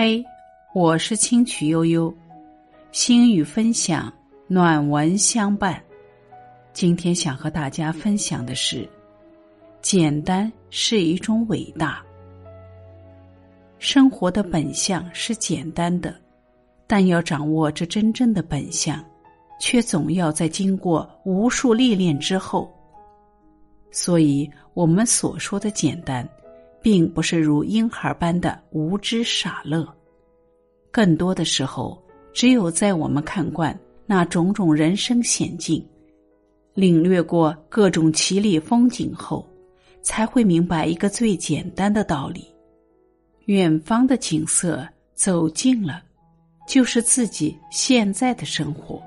嘿，我是清曲悠悠，心语分享，暖文相伴。今天想和大家分享的是：简单是一种伟大。生活的本相是简单的，但要掌握这真正的本相，却总要在经过无数历练之后。所以，我们所说的简单。并不是如婴孩般的无知傻乐，更多的时候，只有在我们看惯那种种人生险境，领略过各种奇丽风景后，才会明白一个最简单的道理：远方的景色走近了，就是自己现在的生活；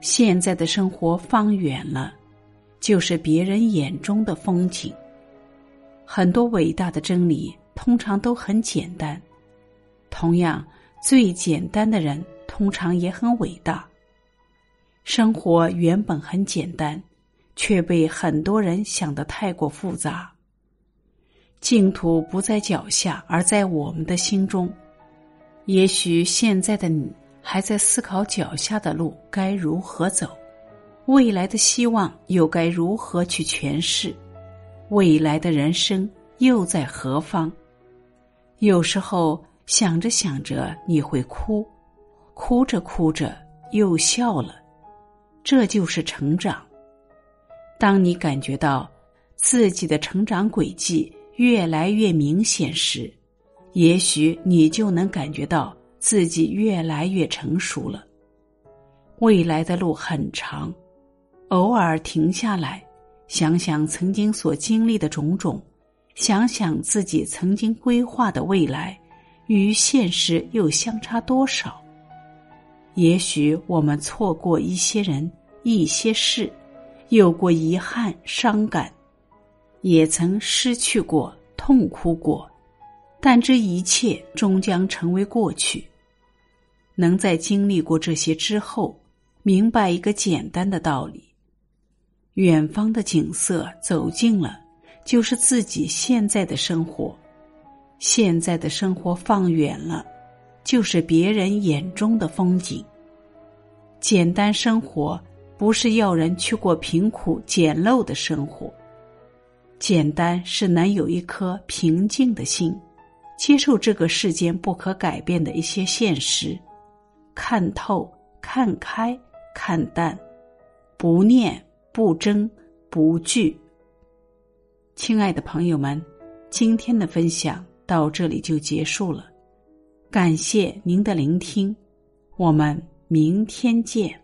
现在的生活放远了，就是别人眼中的风景。很多伟大的真理通常都很简单，同样，最简单的人通常也很伟大。生活原本很简单，却被很多人想得太过复杂。净土不在脚下，而在我们的心中。也许现在的你还在思考脚下的路该如何走，未来的希望又该如何去诠释。未来的人生又在何方？有时候想着想着，你会哭，哭着哭着又笑了。这就是成长。当你感觉到自己的成长轨迹越来越明显时，也许你就能感觉到自己越来越成熟了。未来的路很长，偶尔停下来。想想曾经所经历的种种，想想自己曾经规划的未来，与现实又相差多少？也许我们错过一些人、一些事，有过遗憾、伤感，也曾失去过、痛哭过，但这一切终将成为过去。能在经历过这些之后，明白一个简单的道理。远方的景色走近了，就是自己现在的生活；现在的生活放远了，就是别人眼中的风景。简单生活不是要人去过贫苦简陋的生活，简单是能有一颗平静的心，接受这个世间不可改变的一些现实，看透、看开、看淡，不念。不争不惧，亲爱的朋友们，今天的分享到这里就结束了，感谢您的聆听，我们明天见。